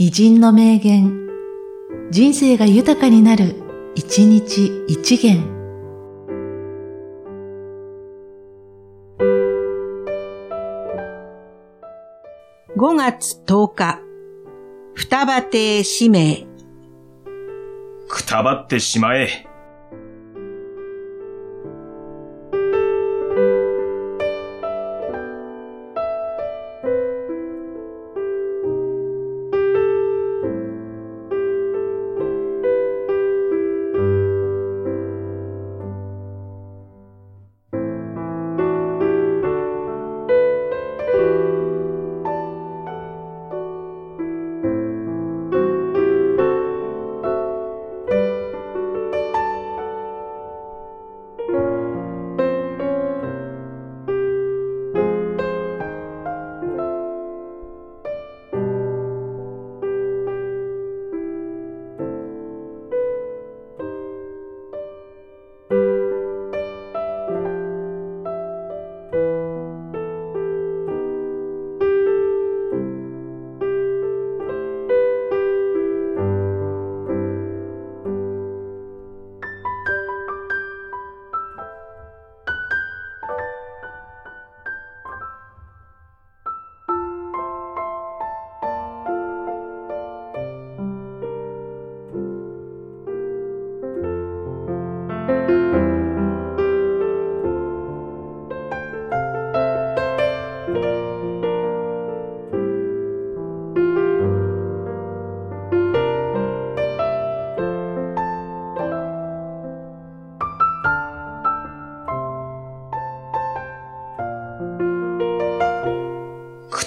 偉人の名言、人生が豊かになる、一日一元。5月10日、双葉亭使命。くたばってしまえ。